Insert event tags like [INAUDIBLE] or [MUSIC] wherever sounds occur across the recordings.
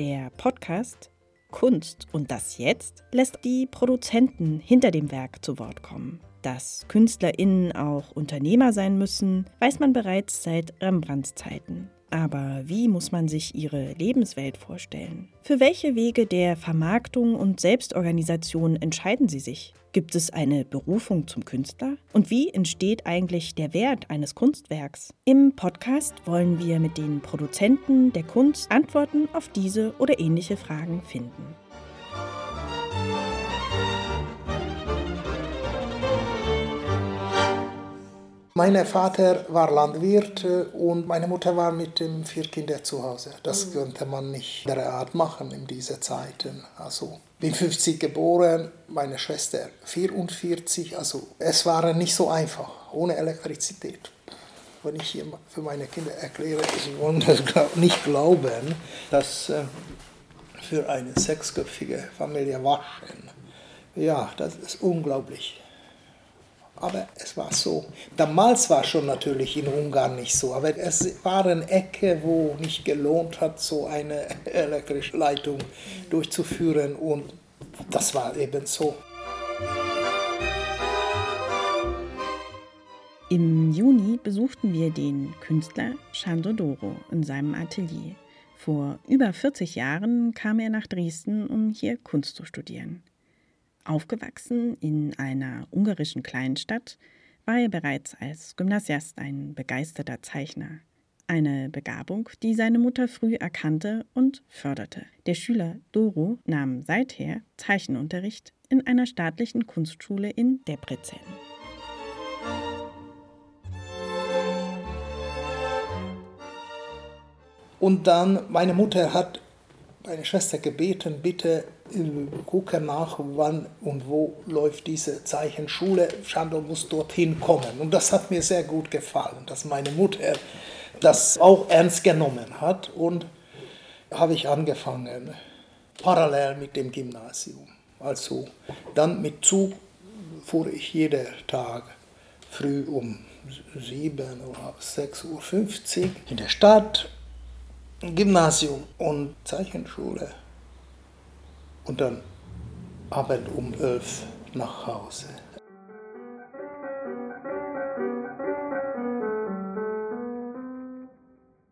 Der Podcast Kunst und das jetzt lässt die Produzenten hinter dem Werk zu Wort kommen. Dass KünstlerInnen auch Unternehmer sein müssen, weiß man bereits seit Rembrandts Zeiten. Aber wie muss man sich ihre Lebenswelt vorstellen? Für welche Wege der Vermarktung und Selbstorganisation entscheiden sie sich? Gibt es eine Berufung zum Künstler? Und wie entsteht eigentlich der Wert eines Kunstwerks? Im Podcast wollen wir mit den Produzenten der Kunst Antworten auf diese oder ähnliche Fragen finden. Mein Vater war Landwirt äh, und meine Mutter war mit den vier Kindern zu Hause. Das mhm. könnte man nicht derart machen in diesen Zeiten. Also bin 50 geboren, meine Schwester 44. Also es war nicht so einfach ohne Elektrizität. Wenn ich hier für meine Kinder erkläre, sie wollen das nicht glauben, dass äh, für eine sechsköpfige Familie waschen. Ja, das ist unglaublich. Aber es war so. Damals war schon natürlich in Ungarn nicht so, aber es waren Ecke, wo nicht gelohnt hat, so eine [LAUGHS] elektrische Leitung durchzuführen und das war eben so. Im Juni besuchten wir den Künstler Chandodoro in seinem Atelier. Vor über 40 Jahren kam er nach Dresden, um hier Kunst zu studieren. Aufgewachsen in einer ungarischen Kleinstadt, war er bereits als Gymnasiast ein begeisterter Zeichner. Eine Begabung, die seine Mutter früh erkannte und förderte. Der Schüler Doro nahm seither Zeichenunterricht in einer staatlichen Kunstschule in Debrecen. Und dann, meine Mutter hat meine Schwester gebeten, bitte gucke nach, wann und wo läuft diese Zeichenschule. Schando muss dorthin kommen. Und das hat mir sehr gut gefallen, dass meine Mutter das auch ernst genommen hat. Und habe ich angefangen, parallel mit dem Gymnasium. Also dann mit Zug fuhr ich jeden Tag früh um 7 oder 6.50 Uhr in der Stadt, Gymnasium und Zeichenschule und dann Abend um elf nach Hause.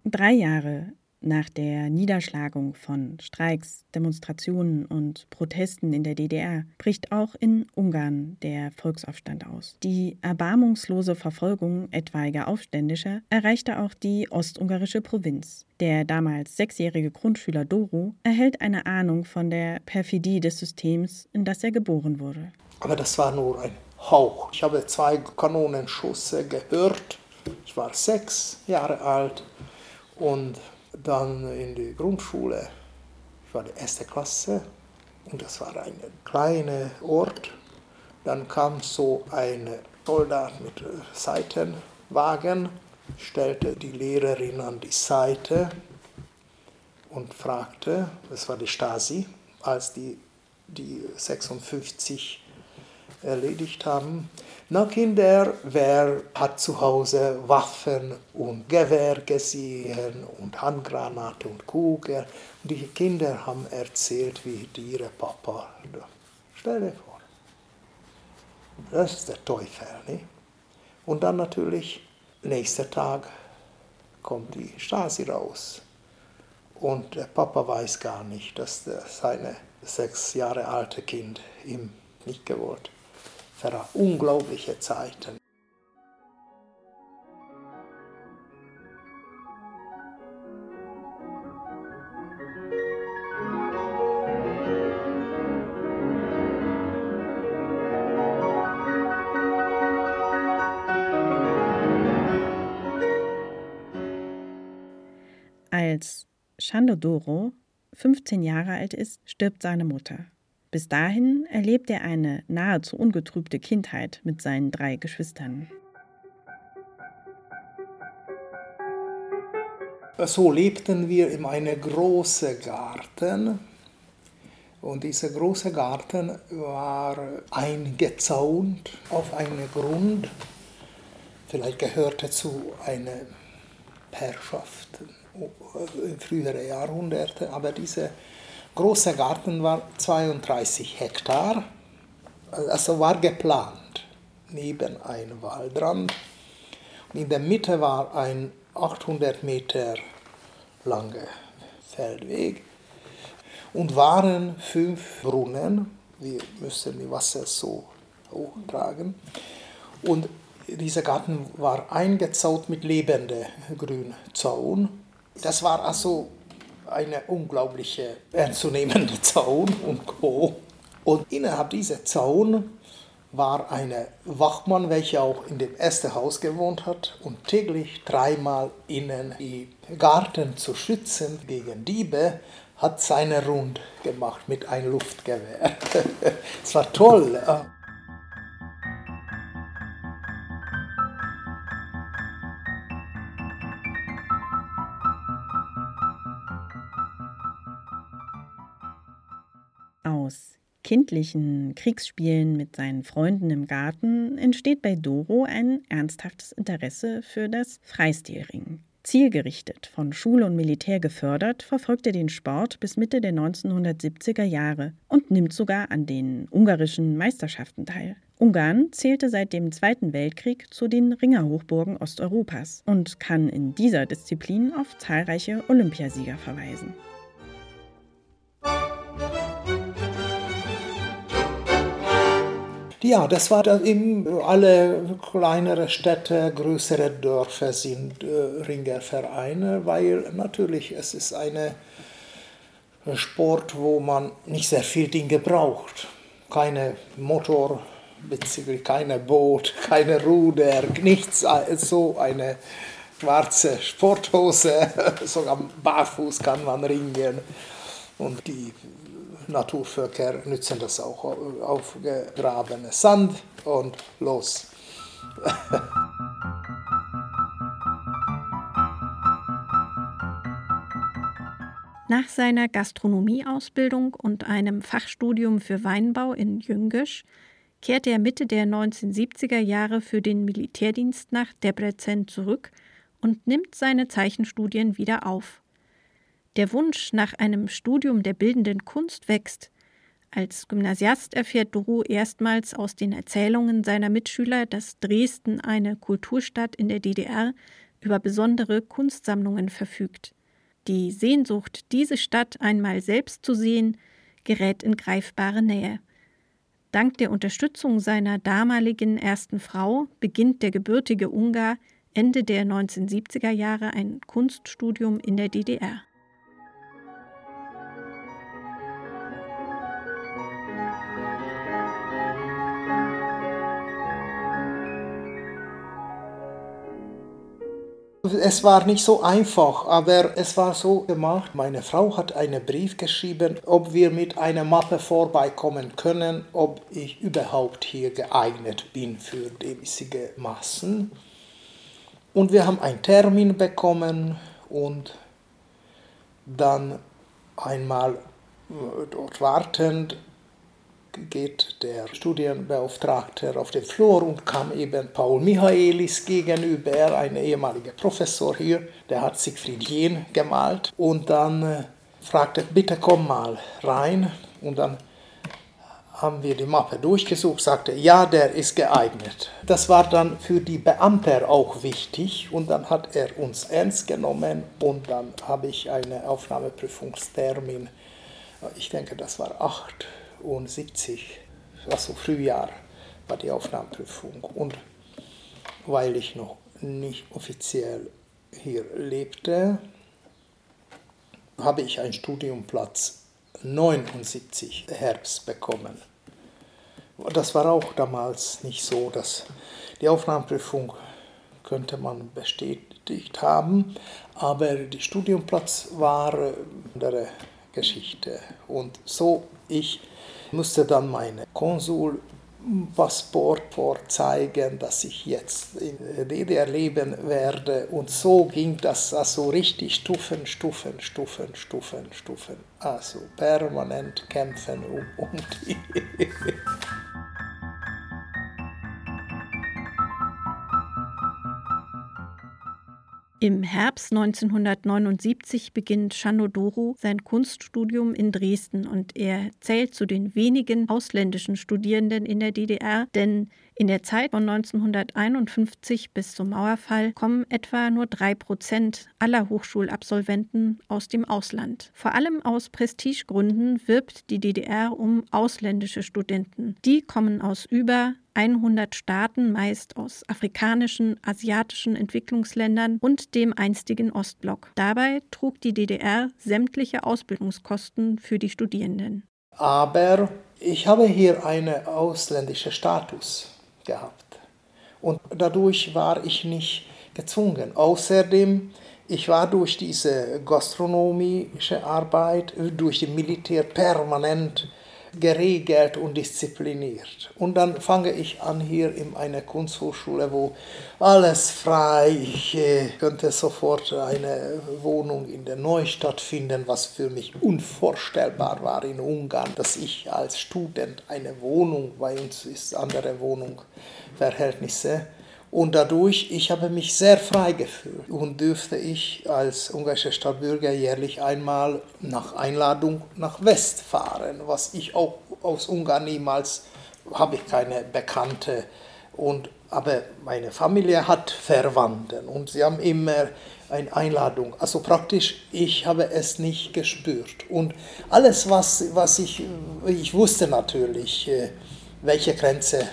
Drei Jahre nach der Niederschlagung von Streiks, Demonstrationen und Protesten in der DDR bricht auch in Ungarn der Volksaufstand aus. Die erbarmungslose Verfolgung etwaiger Aufständischer erreichte auch die ostungarische Provinz. Der damals sechsjährige Grundschüler Doro erhält eine Ahnung von der Perfidie des Systems, in das er geboren wurde. Aber das war nur ein Hauch. Ich habe zwei Kanonenschüsse gehört. Ich war sechs Jahre alt und dann in die Grundschule. Ich war die erste Klasse und das war ein kleiner Ort. Dann kam so ein Soldat mit Seitenwagen, stellte die Lehrerin an die Seite und fragte, das war die Stasi, als die, die 56 erledigt haben, na Kinder, wer hat zu Hause Waffen und Gewehr gesehen und Handgranate und Kugel? Und die Kinder haben erzählt, wie ihre Papa. Stell dir vor. Das ist der Teufel. Nicht? Und dann natürlich, nächster Tag kommt die Stasi raus. Und der Papa weiß gar nicht, dass der, seine sechs Jahre alte Kind ihm nicht gewollt für unglaubliche Zeiten. Als Chandodoro 15 Jahre alt ist, stirbt seine Mutter. Bis dahin erlebt er eine nahezu ungetrübte Kindheit mit seinen drei Geschwistern. So lebten wir in einem großen Garten. Und dieser große Garten war eingezaunt auf einen Grund. Vielleicht gehörte zu einer Herrschaft. in frühere Jahrhunderte, aber dieser große Garten war 32 Hektar, also war geplant, neben einem Waldrand. Und in der Mitte war ein 800 Meter langer Feldweg und waren fünf Brunnen. Wir müssen die Wasser so hochtragen. Und dieser Garten war eingezaut mit lebendem Grünzaun. Das war also eine unglaubliche, ernstzunehmende [LAUGHS] Zaun und Co. Und innerhalb dieser Zaun war ein Wachmann, welcher auch in dem ersten Haus gewohnt hat und täglich dreimal innen die Garten zu schützen gegen Diebe, hat seine Rund gemacht mit einem Luftgewehr. [LAUGHS] Es war toll. Kindlichen Kriegsspielen mit seinen Freunden im Garten entsteht bei Doro ein ernsthaftes Interesse für das Freistilringen. Zielgerichtet, von Schule und Militär gefördert, verfolgt er den Sport bis Mitte der 1970er Jahre und nimmt sogar an den ungarischen Meisterschaften teil. Ungarn zählte seit dem Zweiten Weltkrieg zu den Ringerhochburgen Osteuropas und kann in dieser Disziplin auf zahlreiche Olympiasieger verweisen. Ja, das war dann eben alle kleinere Städte, größere Dörfer sind äh, Ringervereine, weil natürlich es ist ein Sport, wo man nicht sehr viel Dinge braucht. Keine Motor, beziehungsweise keine Boot, [LAUGHS] keine Ruder, nichts, so eine schwarze Sporthose, [LAUGHS] sogar barfuß kann man ringen. Und die Naturvölker nützen das auch, aufgegrabene Sand und los. [LAUGHS] Nach seiner Gastronomieausbildung und einem Fachstudium für Weinbau in Jüngisch kehrte er Mitte der 1970er Jahre für den Militärdienst nach Debrecen zurück und nimmt seine Zeichenstudien wieder auf. Der Wunsch nach einem Studium der bildenden Kunst wächst. Als Gymnasiast erfährt Duru erstmals aus den Erzählungen seiner Mitschüler, dass Dresden, eine Kulturstadt in der DDR, über besondere Kunstsammlungen verfügt. Die Sehnsucht, diese Stadt einmal selbst zu sehen, gerät in greifbare Nähe. Dank der Unterstützung seiner damaligen ersten Frau beginnt der gebürtige Ungar Ende der 1970er Jahre ein Kunststudium in der DDR. Es war nicht so einfach, aber es war so gemacht. Meine Frau hat einen Brief geschrieben, ob wir mit einer Mappe vorbeikommen können, ob ich überhaupt hier geeignet bin für diese Massen. Und wir haben einen Termin bekommen und dann einmal äh, dort wartend geht der Studienbeauftragte auf den Flur und kam eben Paul Michaelis gegenüber, ein ehemaliger Professor hier, der hat Siegfried Jähn gemalt. Und dann äh, fragte, bitte komm mal rein. Und dann haben wir die Mappe durchgesucht, sagte, ja, der ist geeignet. Das war dann für die Beamten auch wichtig. Und dann hat er uns ernst genommen. Und dann habe ich einen Aufnahmeprüfungstermin, ich denke, das war acht 1970, also Frühjahr, war die Aufnahmeprüfung. Und weil ich noch nicht offiziell hier lebte, habe ich einen Studiumplatz 79 Herbst bekommen. Das war auch damals nicht so, dass die Aufnahmeprüfung könnte man bestätigt haben, aber der Studiumplatz war eine andere Geschichte. Und so ich musste dann meine Konsulpassport vorzeigen, dass ich jetzt in DDR leben werde. Und so ging das also richtig Stufen, Stufen, Stufen, Stufen, Stufen. Also permanent kämpfen um, um die. [LAUGHS] Im Herbst 1979 beginnt Chanodoro sein Kunststudium in Dresden und er zählt zu den wenigen ausländischen Studierenden in der DDR, denn in der Zeit von 1951 bis zum Mauerfall kommen etwa nur drei Prozent aller Hochschulabsolventen aus dem Ausland. Vor allem aus Prestigegründen wirbt die DDR um ausländische Studenten. Die kommen aus über 100 Staaten, meist aus afrikanischen, asiatischen Entwicklungsländern und dem einstigen Ostblock. Dabei trug die DDR sämtliche Ausbildungskosten für die Studierenden. Aber ich habe hier einen ausländischen Status gehabt. Und dadurch war ich nicht gezwungen. Außerdem, ich war durch diese gastronomische Arbeit, durch die Militär permanent geregelt und diszipliniert. Und dann fange ich an hier in einer Kunsthochschule, wo alles frei, ich äh, könnte sofort eine Wohnung in der Neustadt finden, was für mich unvorstellbar war in Ungarn, dass ich als Student eine Wohnung, bei uns ist andere Wohnungsverhältnisse, und dadurch, ich habe mich sehr frei gefühlt und dürfte ich als ungarischer Stadtbürger jährlich einmal nach Einladung nach West fahren, was ich auch aus Ungarn niemals, habe ich keine Bekannte. Und, aber meine Familie hat Verwandten und sie haben immer eine Einladung. Also praktisch, ich habe es nicht gespürt. Und alles, was, was ich, ich wusste natürlich, äh, welche Grenze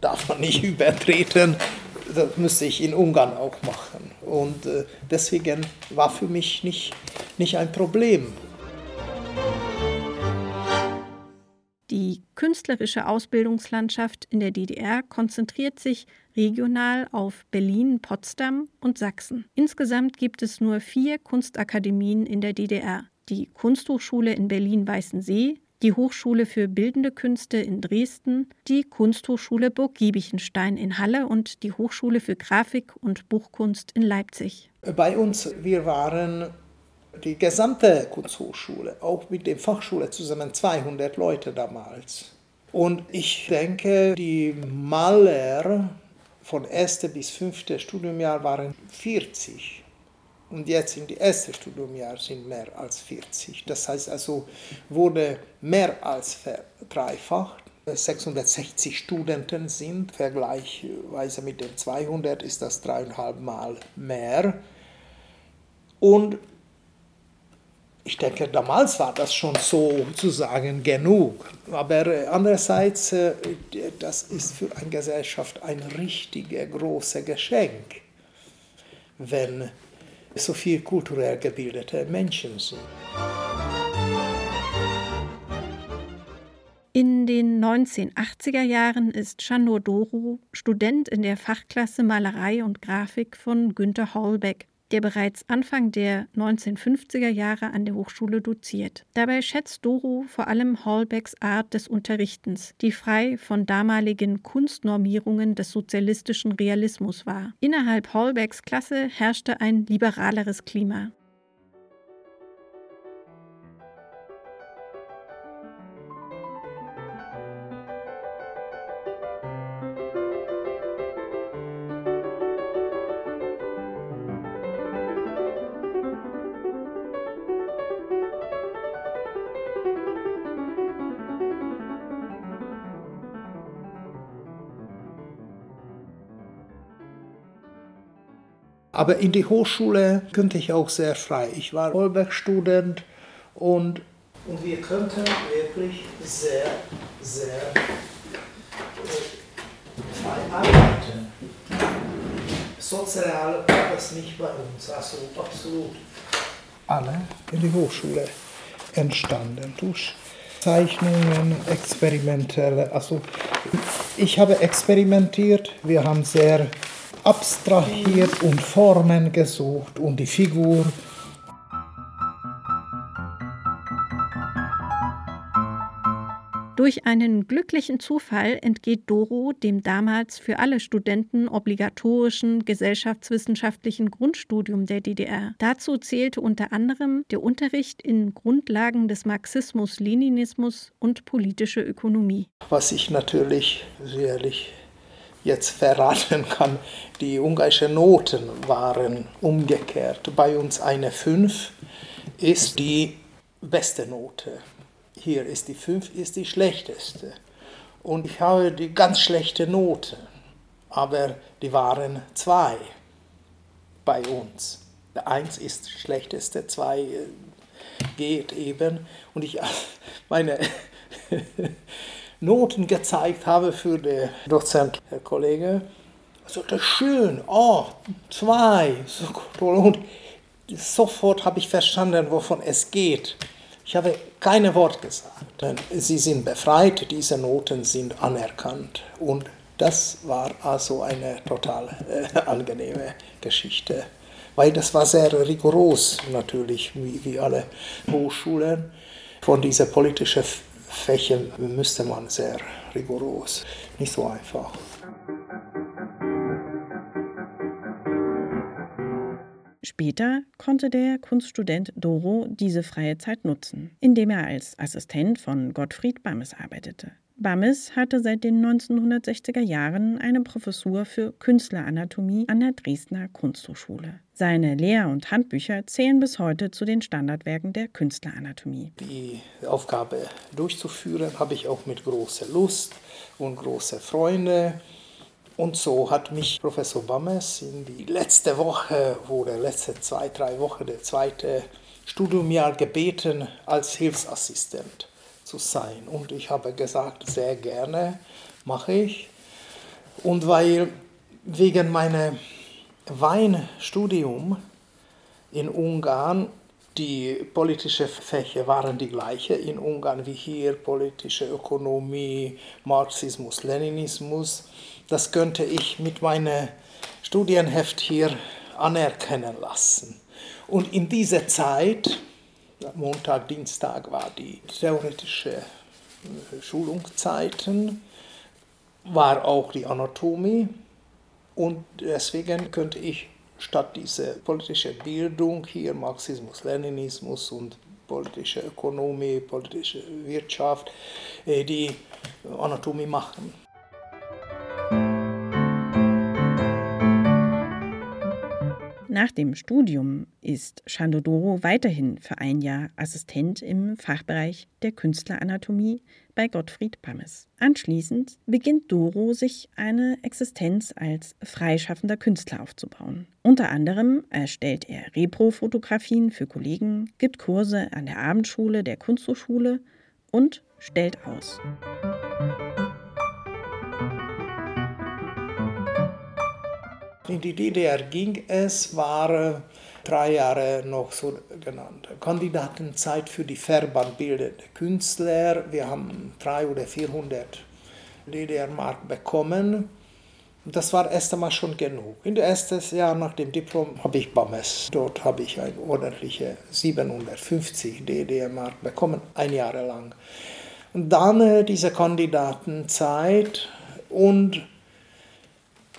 darf man nicht [LAUGHS] übertreten. Das müsste ich in Ungarn auch machen. Und äh, deswegen war für mich nicht, nicht ein Problem. Die künstlerische Ausbildungslandschaft in der DDR konzentriert sich regional auf Berlin, Potsdam und Sachsen. Insgesamt gibt es nur vier Kunstakademien in der DDR. Die Kunsthochschule in Berlin-Weißensee, die Hochschule für Bildende Künste in Dresden, die Kunsthochschule Burg Giebichenstein in Halle und die Hochschule für Grafik und Buchkunst in Leipzig. Bei uns, wir waren die gesamte Kunsthochschule, auch mit der Fachschule zusammen 200 Leute damals. Und ich denke, die Maler von 1. bis 5. Studiumjahr waren 40. Und jetzt in die erste Studiumjahr sind mehr als 40. Das heißt also, wurde mehr als verdreifacht. 660 Studenten sind, vergleichsweise mit den 200 ist das dreieinhalb Mal mehr. Und ich denke, damals war das schon sozusagen genug. Aber andererseits, äh, das ist für eine Gesellschaft ein richtiges großes Geschenk, wenn so viel kulturell gebildete Menschen sind. In den 1980er Jahren ist Chanur Doru Student in der Fachklasse Malerei und Grafik von Günter Holbeck der bereits Anfang der 1950er Jahre an der Hochschule doziert. Dabei schätzt Doro vor allem Hallbecks Art des Unterrichtens, die frei von damaligen Kunstnormierungen des sozialistischen Realismus war. Innerhalb Hallbecks Klasse herrschte ein liberaleres Klima. Aber in die Hochschule könnte ich auch sehr frei. Ich war Holberg-Student und, und wir könnten wirklich sehr, sehr äh, frei arbeiten. Sozial war das nicht bei uns, also absolut. Alle in die Hochschule entstanden durch Zeichnungen, experimentelle. Also ich habe experimentiert, wir haben sehr abstrahiert und Formen gesucht und die Figur. Durch einen glücklichen Zufall entgeht Doro dem damals für alle Studenten obligatorischen gesellschaftswissenschaftlichen Grundstudium der DDR. Dazu zählte unter anderem der Unterricht in Grundlagen des Marxismus, Leninismus und politische Ökonomie. Was ich natürlich sicherlich jetzt verraten kann, die ungarischen Noten waren umgekehrt. Bei uns eine 5 ist die beste Note. Hier ist die 5 ist die schlechteste. Und ich habe die ganz schlechte Note, aber die waren 2 bei uns. Der 1 ist schlechteste, 2 äh, geht eben. Und ich [LAUGHS] meine [LAUGHS] Noten gezeigt habe für den Dozent, Herr Kollege, so das schön, oh, zwei, so toll. Und sofort habe ich verstanden, wovon es geht. Ich habe keine Wort gesagt. Denn sie sind befreit, diese Noten sind anerkannt. Und das war also eine total äh, angenehme Geschichte. Weil das war sehr rigoros natürlich, wie, wie alle Hochschulen. Von dieser politischen Fächern müsste man sehr rigoros, nicht so einfach. Später konnte der Kunststudent Doro diese freie Zeit nutzen, indem er als Assistent von Gottfried Bammes arbeitete. Bammes hatte seit den 1960er Jahren eine Professur für Künstleranatomie an der Dresdner Kunsthochschule. Seine Lehr- und Handbücher zählen bis heute zu den Standardwerken der Künstleranatomie. Die Aufgabe durchzuführen habe ich auch mit großer Lust und großer Freude. Und so hat mich Professor Bammes in die letzte Woche oder letzte zwei, drei Wochen, der zweite Studiumjahr gebeten als Hilfsassistent zu sein. Und ich habe gesagt, sehr gerne mache ich. Und weil wegen meinem Weinstudium in Ungarn die politischen Fächer waren die gleiche in Ungarn wie hier, politische Ökonomie, Marxismus, Leninismus. Das könnte ich mit meinem Studienheft hier anerkennen lassen. Und in dieser Zeit Montag, Dienstag war die theoretische äh, Schulungszeiten, war auch die Anatomie und deswegen könnte ich statt dieser politischen Bildung hier Marxismus, Leninismus und politische Ökonomie, politische Wirtschaft äh, die Anatomie machen. Nach dem Studium ist Chandodoro weiterhin für ein Jahr Assistent im Fachbereich der Künstleranatomie bei Gottfried Pammes. Anschließend beginnt Doro sich eine Existenz als freischaffender Künstler aufzubauen. Unter anderem erstellt er Repro-Fotografien für Kollegen, gibt Kurse an der Abendschule der Kunsthochschule und stellt aus. In die DDR ging es, war drei Jahre noch so genannt. Kandidatenzeit für die Verbandbildende Künstler. Wir haben 300 oder 400 DDR-Mark bekommen. Das war erst einmal schon genug. In der ersten Jahr nach dem Diplom habe ich BAMES. Dort habe ich ein ordentliche 750 DDR-Mark bekommen, ein Jahr lang. Und dann äh, diese Kandidatenzeit und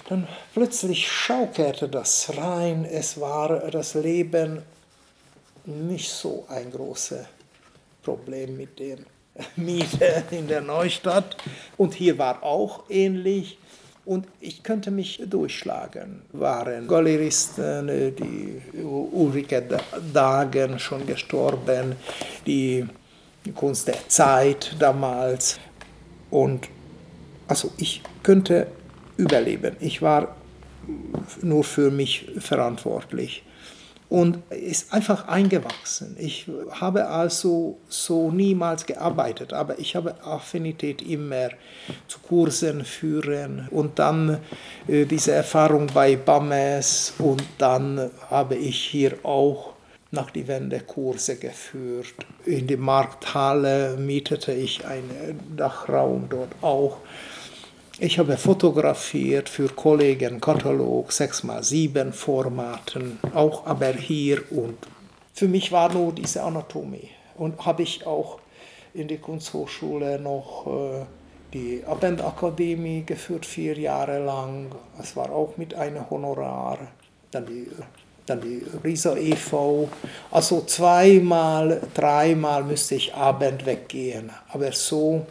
dann plötzlich schaukelte das rein, es war das Leben nicht so ein großes Problem mit der [LAUGHS] Miete in der Neustadt. Und hier war auch ähnlich. Und ich könnte mich durchschlagen. Waren Galeristen, die Ulrike Dagen schon gestorben, die Kunst der Zeit damals. Und also ich könnte überleben. Ich war nur für mich verantwortlich und ist einfach eingewachsen. Ich habe also so niemals gearbeitet, aber ich habe Affinität immer zu Kursen führen und dann äh, diese Erfahrung bei BAMES und dann habe ich hier auch nach die Wende Kurse geführt. In die Markthalle mietete ich einen Dachraum dort auch ich habe fotografiert für Kollegen Katalog 6x7 Formaten, auch aber hier und für mich war nur diese Anatomie. Und habe ich auch in der Kunsthochschule noch äh, die Abendakademie geführt, vier Jahre lang. Es war auch mit einem Honorar. Dann die, dann die Risa e.V. Also zweimal, dreimal müsste ich Abend weggehen. Aber so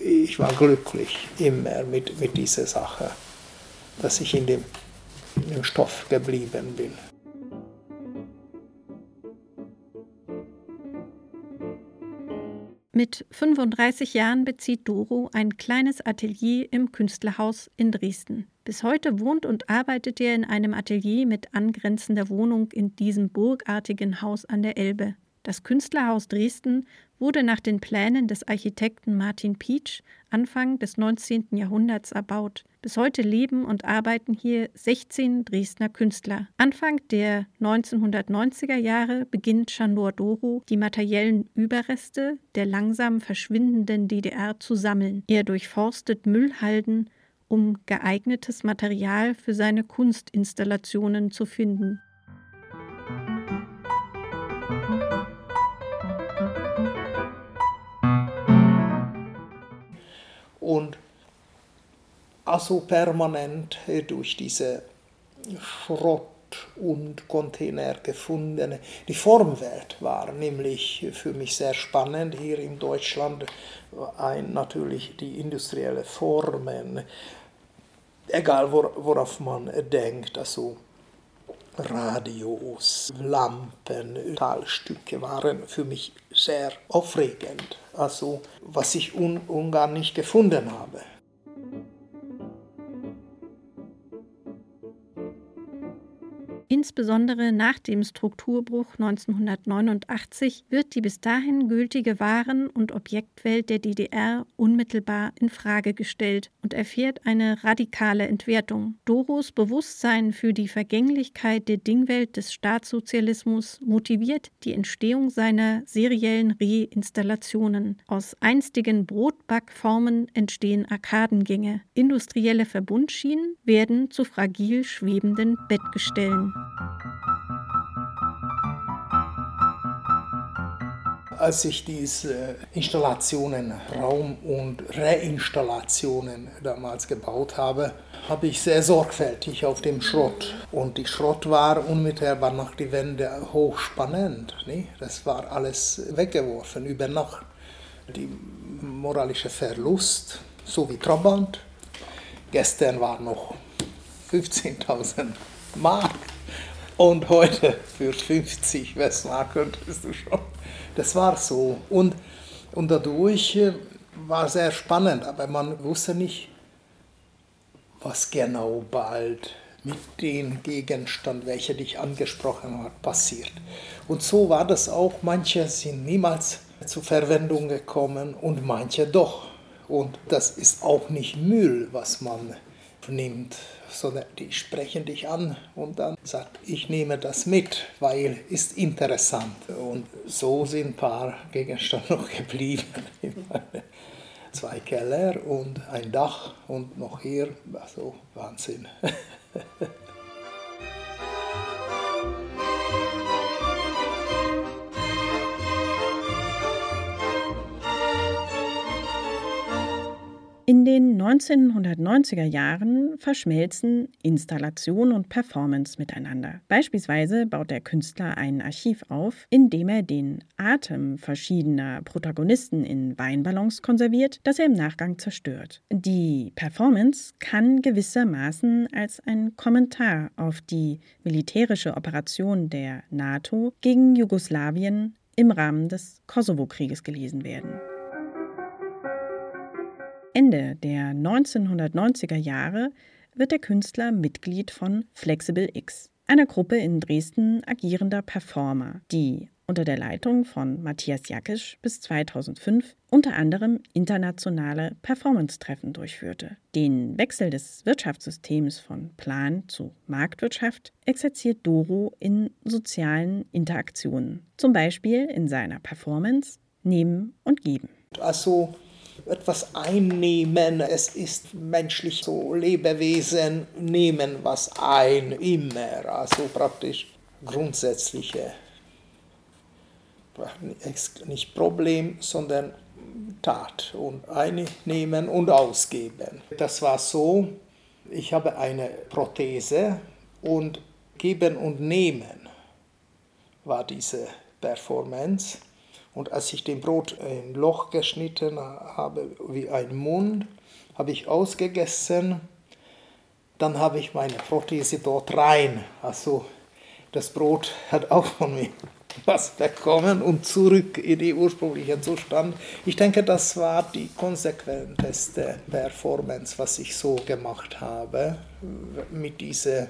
ich war glücklich immer mit, mit dieser Sache. dass ich in dem, in dem Stoff geblieben bin. Mit 35 Jahren bezieht Doro ein kleines Atelier im Künstlerhaus in Dresden. Bis heute wohnt und arbeitet er in einem Atelier mit angrenzender Wohnung in diesem burgartigen Haus an der Elbe. Das Künstlerhaus Dresden wurde nach den Plänen des Architekten Martin Pietsch Anfang des 19. Jahrhunderts erbaut. Bis heute leben und arbeiten hier 16 Dresdner Künstler. Anfang der 1990er Jahre beginnt Chandor Doro, die materiellen Überreste der langsam verschwindenden DDR zu sammeln. Er durchforstet Müllhalden, um geeignetes Material für seine Kunstinstallationen zu finden. Und also permanent durch diese Schrott und Container gefundene. Die Formwelt war nämlich für mich sehr spannend hier in Deutschland. Ein, natürlich die industrielle Formen, egal worauf man denkt, also Radios, Lampen, Talstücke waren für mich sehr aufregend. Also was ich un Ungarn nicht gefunden habe. Insbesondere nach dem Strukturbruch 1989 wird die bis dahin gültige Waren- und Objektwelt der DDR unmittelbar in Frage gestellt und erfährt eine radikale Entwertung. Doros Bewusstsein für die Vergänglichkeit der Dingwelt des Staatssozialismus motiviert die Entstehung seiner seriellen Reinstallationen. Aus einstigen Brotbackformen entstehen Arkadengänge. Industrielle Verbundschienen werden zu fragil schwebenden Bettgestellen. Als ich diese Installationen, Raum- und Reinstallationen damals gebaut habe, habe ich sehr sorgfältig auf dem Schrott. Und die Schrott war unmittelbar nach die Wände hochspannend. Ne? Das war alles weggeworfen über Nacht. Die moralische Verlust, so wie Trabant. Gestern war noch 15.000 Mark und heute für 50 Westmark könntest du schon. Das war so. Und, und dadurch äh, war sehr spannend, aber man wusste nicht, was genau bald mit dem Gegenstand, welcher dich angesprochen hat, passiert. Und so war das auch. Manche sind niemals zur Verwendung gekommen und manche doch. Und das ist auch nicht Müll, was man nimmt sondern die sprechen dich an und dann sagt, ich nehme das mit, weil ist interessant. Und so sind ein paar Gegenstände [LAUGHS] noch geblieben. [LAUGHS] Zwei Keller und ein Dach und noch hier, also Wahnsinn. [LAUGHS] In den 1990er Jahren verschmelzen Installation und Performance miteinander. Beispielsweise baut der Künstler ein Archiv auf, in dem er den Atem verschiedener Protagonisten in Weinballons konserviert, das er im Nachgang zerstört. Die Performance kann gewissermaßen als ein Kommentar auf die militärische Operation der NATO gegen Jugoslawien im Rahmen des Kosovo-Krieges gelesen werden. Ende der 1990er Jahre wird der Künstler Mitglied von Flexible X, einer Gruppe in Dresden agierender Performer, die unter der Leitung von Matthias Jakisch bis 2005 unter anderem internationale Performance-Treffen durchführte. Den Wechsel des Wirtschaftssystems von Plan zu Marktwirtschaft exerziert Doro in sozialen Interaktionen, zum Beispiel in seiner Performance Nehmen und Geben. Also etwas einnehmen. Es ist menschlich so, Lebewesen nehmen was ein, immer. Also praktisch grundsätzliche, nicht Problem, sondern Tat und einnehmen und ausgeben. Das war so, ich habe eine Prothese und geben und nehmen war diese Performance. Und als ich dem Brot ein Loch geschnitten habe, wie ein Mund, habe ich ausgegessen. dann habe ich meine Prothese dort rein. Also das Brot hat auch von mir [LAUGHS] was bekommen und zurück in den ursprünglichen Zustand. Ich denke, das war die konsequenteste Performance, was ich so gemacht habe, mit dieser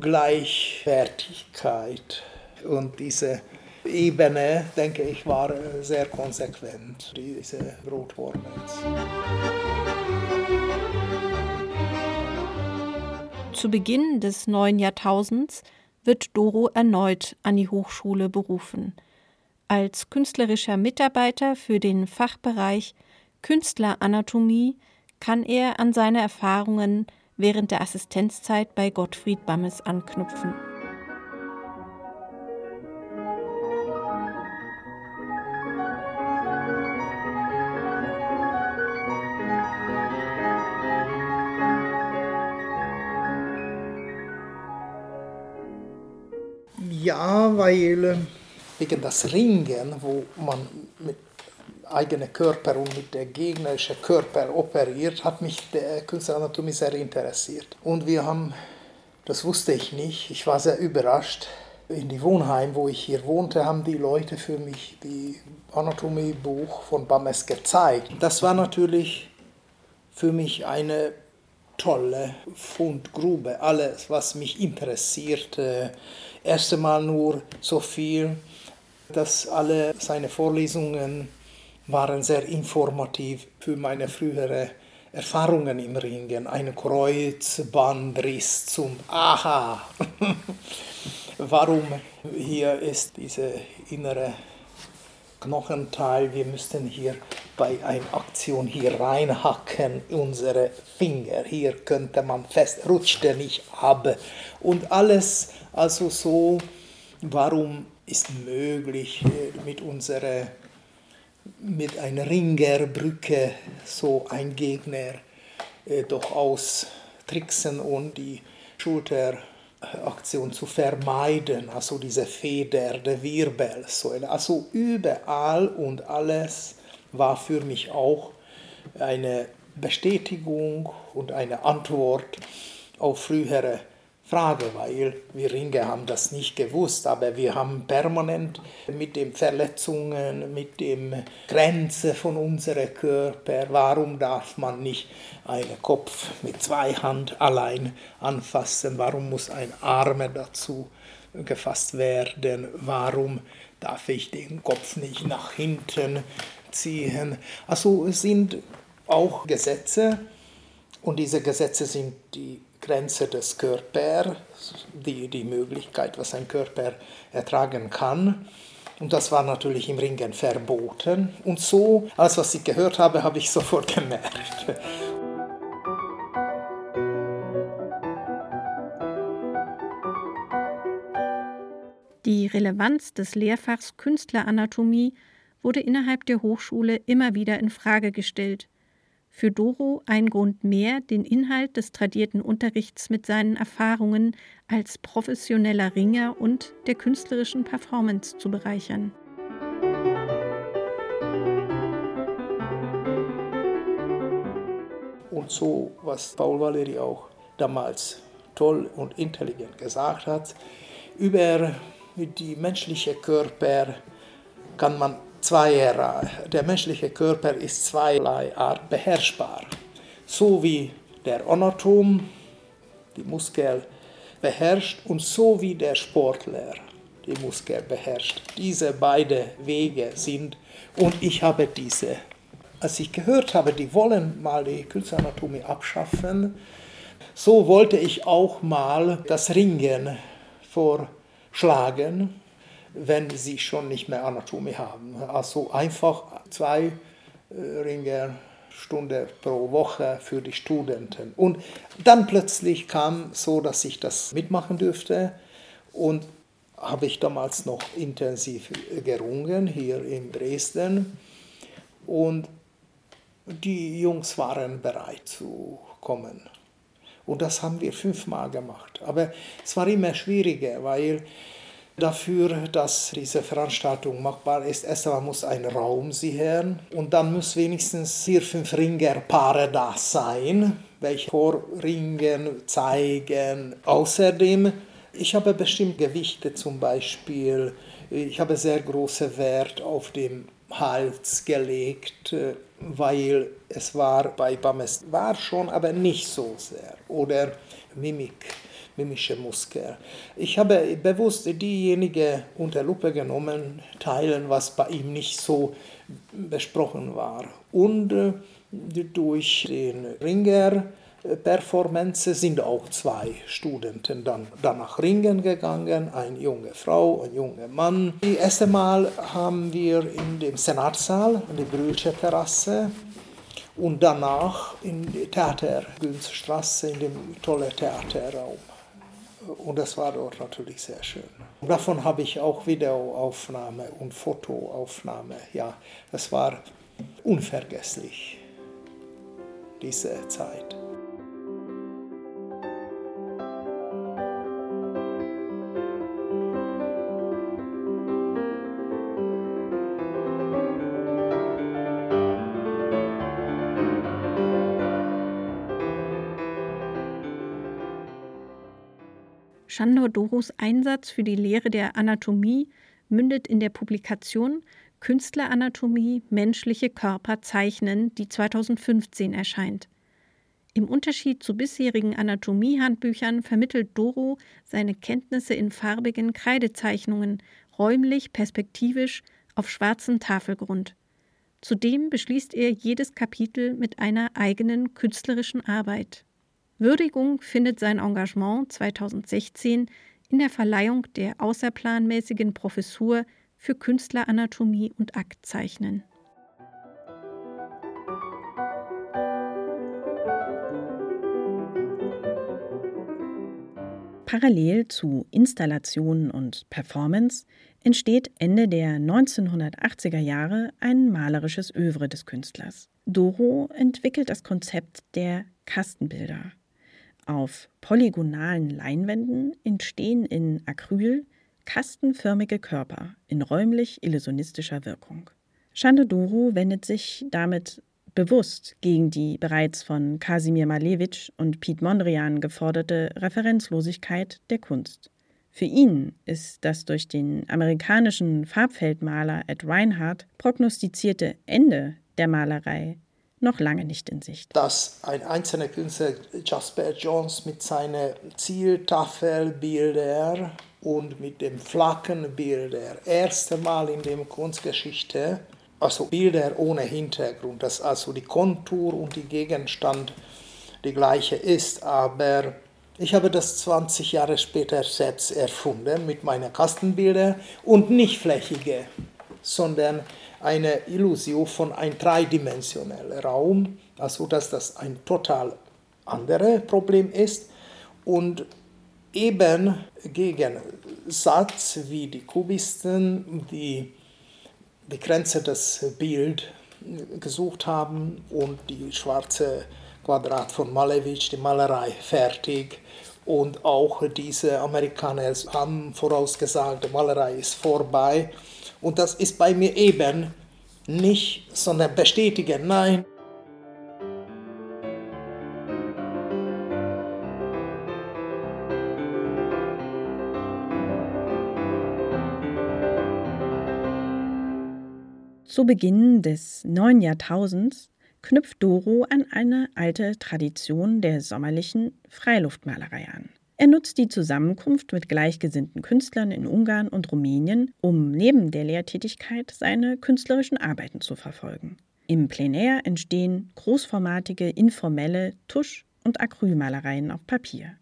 Gleichwertigkeit und diese Ebene, denke ich, war sehr konsequent, diese Brotformance. Zu Beginn des neuen Jahrtausends wird Doro erneut an die Hochschule berufen. Als künstlerischer Mitarbeiter für den Fachbereich Künstleranatomie kann er an seine Erfahrungen während der Assistenzzeit bei Gottfried Bammes anknüpfen. Ja, weil äh, wegen das Ringen, wo man mit eigenem Körper und mit der gegnerischen Körper operiert, hat mich der Künstleranatomie sehr interessiert. Und wir haben, das wusste ich nicht, ich war sehr überrascht, in die Wohnheim, wo ich hier wohnte, haben die Leute für mich die Anatomiebuch von Bames gezeigt. Das war natürlich für mich eine tolle Fundgrube. Alles, was mich interessierte, erst einmal nur so viel, dass alle seine Vorlesungen waren sehr informativ für meine frühere Erfahrungen im Ringen. Ein Kreuzbandriss zum Aha. [LAUGHS] Warum hier ist diese innere Knochenteil, wir müssten hier bei einer Aktion hier reinhacken, unsere Finger, hier könnte man fest, rutscht er nicht ab. Und alles also so, warum ist möglich äh, mit unserer mit einer Ringerbrücke so ein Gegner äh, doch austricksen und die Schulteraktion zu vermeiden, also diese Feder der Wirbelsäule. Also überall und alles war für mich auch eine Bestätigung und eine Antwort auf frühere Frage, weil wir Ringer haben das nicht gewusst, aber wir haben permanent mit den Verletzungen, mit den Grenzen von unserem Körper, warum darf man nicht einen Kopf mit zwei Hand allein anfassen, warum muss ein Arm dazu gefasst werden, warum darf ich den Kopf nicht nach hinten ziehen. Also es sind auch Gesetze und diese Gesetze sind die Grenze des Körpers, die, die Möglichkeit, was ein Körper ertragen kann. Und das war natürlich im Ringen verboten. Und so, alles was ich gehört habe, habe ich [LAUGHS] sofort gemerkt. Die Relevanz des Lehrfachs Künstleranatomie wurde innerhalb der Hochschule immer wieder in Frage gestellt für Doro ein Grund mehr, den Inhalt des tradierten Unterrichts mit seinen Erfahrungen als professioneller Ringer und der künstlerischen Performance zu bereichern. Und so, was Paul Valéry auch damals toll und intelligent gesagt hat, über die menschliche Körper kann man zweierlei. Der menschliche Körper ist zweierlei Art beherrschbar. So wie der Anatom die Muskel beherrscht und so wie der Sportler die Muskel beherrscht. Diese beiden Wege sind und ich habe diese. Als ich gehört habe, die wollen mal die Künstleranatomie abschaffen, so wollte ich auch mal das Ringen vorschlagen wenn sie schon nicht mehr Anatomie haben. Also einfach zwei äh, Ringerstunden pro Woche für die Studenten. Und dann plötzlich kam so, dass ich das mitmachen dürfte und habe ich damals noch intensiv gerungen hier in Dresden und die Jungs waren bereit zu kommen. Und das haben wir fünfmal gemacht. Aber es war immer schwieriger, weil dafür, dass diese Veranstaltung machbar ist. Erst einmal muss ein Raum sichern und dann muss wenigstens vier, fünf Ringerpaare da sein, welche Vorringen zeigen. Außerdem, ich habe bestimmte Gewichte zum Beispiel, ich habe sehr großen Wert auf den Hals gelegt, weil es war bei Bames, war schon, aber nicht so sehr. Oder Mimik mimische Muskel. Ich habe bewusst diejenigen unter Lupe genommen, Teilen, was bei ihm nicht so besprochen war. Und äh, durch den Ringer Performance sind auch zwei Studenten dann danach Ringen gegangen, eine junge Frau, ein junger Mann. Das erste Mal haben wir in dem Senatssaal, in der Brühlsche Terrasse, und danach in der Theater Günzstraße, in dem tollen Theaterraum. Und das war dort natürlich sehr schön. Und davon habe ich auch Videoaufnahme und Fotoaufnahme. Ja, das war unvergesslich, diese Zeit. Doros Einsatz für die Lehre der Anatomie mündet in der Publikation Künstleranatomie menschliche Körper zeichnen, die 2015 erscheint. Im Unterschied zu bisherigen Anatomiehandbüchern vermittelt Doro seine Kenntnisse in farbigen Kreidezeichnungen, räumlich, perspektivisch, auf schwarzem Tafelgrund. Zudem beschließt er jedes Kapitel mit einer eigenen künstlerischen Arbeit. Würdigung findet sein Engagement 2016 in der Verleihung der außerplanmäßigen Professur für Künstleranatomie und Aktzeichnen. Parallel zu Installationen und Performance entsteht Ende der 1980er Jahre ein malerisches Övre des Künstlers. Doro entwickelt das Konzept der Kastenbilder. Auf polygonalen Leinwänden entstehen in Acryl kastenförmige Körper in räumlich illusionistischer Wirkung. Chandoduro wendet sich damit bewusst gegen die bereits von Kasimir Malevich und Piet Mondrian geforderte Referenzlosigkeit der Kunst. Für ihn ist das durch den amerikanischen Farbfeldmaler Ed Reinhardt prognostizierte Ende der Malerei noch lange nicht in Sicht. Dass ein einzelner Künstler, Jasper Jones, mit seinen Zieltafelbildern und mit dem flachen Bilder, erste Mal in der Kunstgeschichte, also Bilder ohne Hintergrund, dass also die Kontur und die Gegenstand die gleiche ist, aber ich habe das 20 Jahre später selbst erfunden mit meinen Kastenbildern und nicht flächige, sondern eine Illusion von einem dreidimensionellen Raum, also dass das ein total anderes Problem ist und eben gegen Satz wie die Kubisten, die die Grenze des Bildes gesucht haben und die schwarze Quadrat von Malevich, die Malerei fertig. Und auch diese Amerikaner haben vorausgesagt, die Malerei ist vorbei. Und das ist bei mir eben nicht, sondern bestätigen, nein. Zu Beginn des neuen Jahrtausends knüpft Doro an eine alte Tradition der sommerlichen Freiluftmalerei an. Er nutzt die Zusammenkunft mit gleichgesinnten Künstlern in Ungarn und Rumänien, um neben der Lehrtätigkeit seine künstlerischen Arbeiten zu verfolgen. Im Plenär entstehen großformatige, informelle Tusch- und Acrylmalereien auf Papier.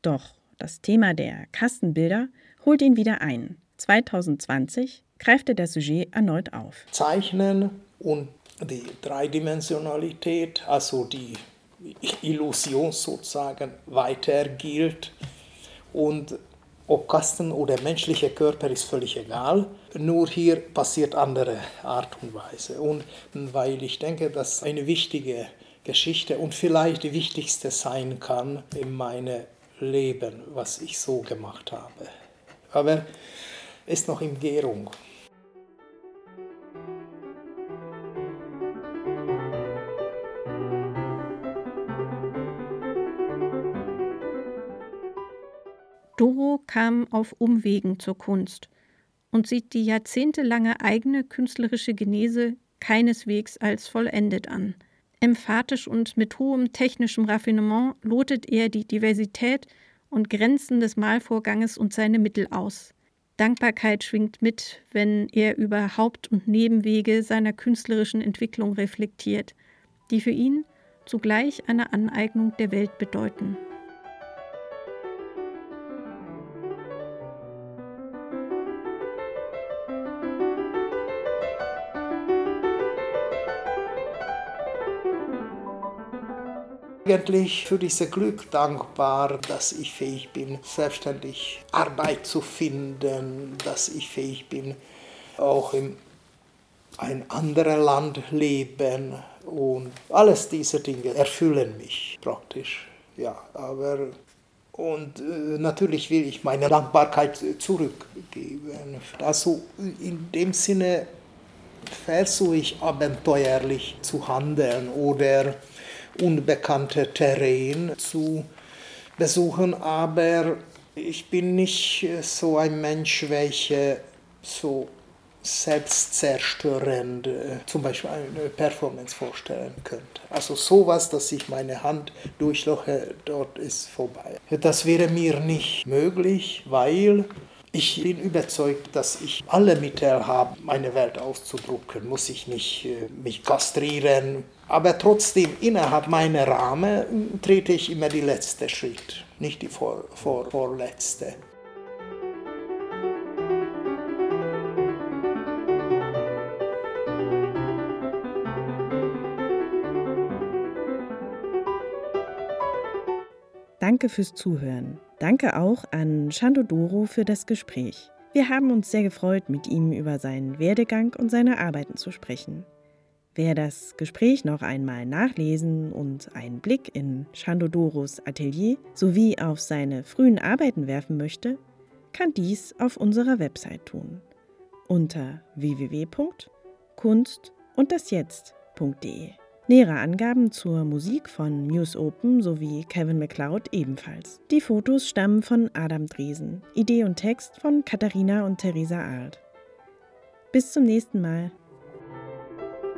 Doch das Thema der Kastenbilder holt ihn wieder ein. 2020 greift er das Sujet erneut auf. Zeichnen und die Dreidimensionalität, also die Illusion sozusagen weiter gilt. Und ob Kasten oder menschlicher Körper ist völlig egal. Nur hier passiert andere Art und Weise. Und weil ich denke, dass eine wichtige Geschichte und vielleicht die wichtigste sein kann in meinem Leben, was ich so gemacht habe. Aber ist noch in Gärung. Kam auf Umwegen zur Kunst und sieht die jahrzehntelange eigene künstlerische Genese keineswegs als vollendet an. Emphatisch und mit hohem technischem Raffinement lotet er die Diversität und Grenzen des Malvorganges und seine Mittel aus. Dankbarkeit schwingt mit, wenn er über Haupt- und Nebenwege seiner künstlerischen Entwicklung reflektiert, die für ihn zugleich eine Aneignung der Welt bedeuten. Eigentlich für dieses Glück dankbar, dass ich fähig bin, selbstständig Arbeit zu finden, dass ich fähig bin, auch in ein anderes Land leben und alles diese Dinge erfüllen mich praktisch. Ja, aber und äh, natürlich will ich meine Dankbarkeit zurückgeben. Also in dem Sinne versuche ich abenteuerlich zu handeln oder unbekannte Terrain zu besuchen, aber ich bin nicht so ein Mensch, welcher so selbstzerstörend äh, zum Beispiel eine Performance vorstellen könnte. Also sowas, dass ich meine Hand durchloche, dort ist vorbei. Das wäre mir nicht möglich, weil ich bin überzeugt, dass ich alle Mittel habe, meine Welt auszudrucken. Muss ich nicht äh, mich kastrieren. Aber trotzdem, innerhalb meiner Rahmen trete ich immer die letzte Schritt, nicht die vor, vor, vorletzte. Danke fürs Zuhören. Danke auch an Chandodoro für das Gespräch. Wir haben uns sehr gefreut, mit ihm über seinen Werdegang und seine Arbeiten zu sprechen. Wer das Gespräch noch einmal nachlesen und einen Blick in Chandodoros Atelier sowie auf seine frühen Arbeiten werfen möchte, kann dies auf unserer Website tun. Unter www.kunst. Nähere Angaben zur Musik von Muse Open sowie Kevin MacLeod ebenfalls. Die Fotos stammen von Adam Dresen. Idee und Text von Katharina und Theresa Arlt. Bis zum nächsten Mal.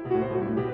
Thank you.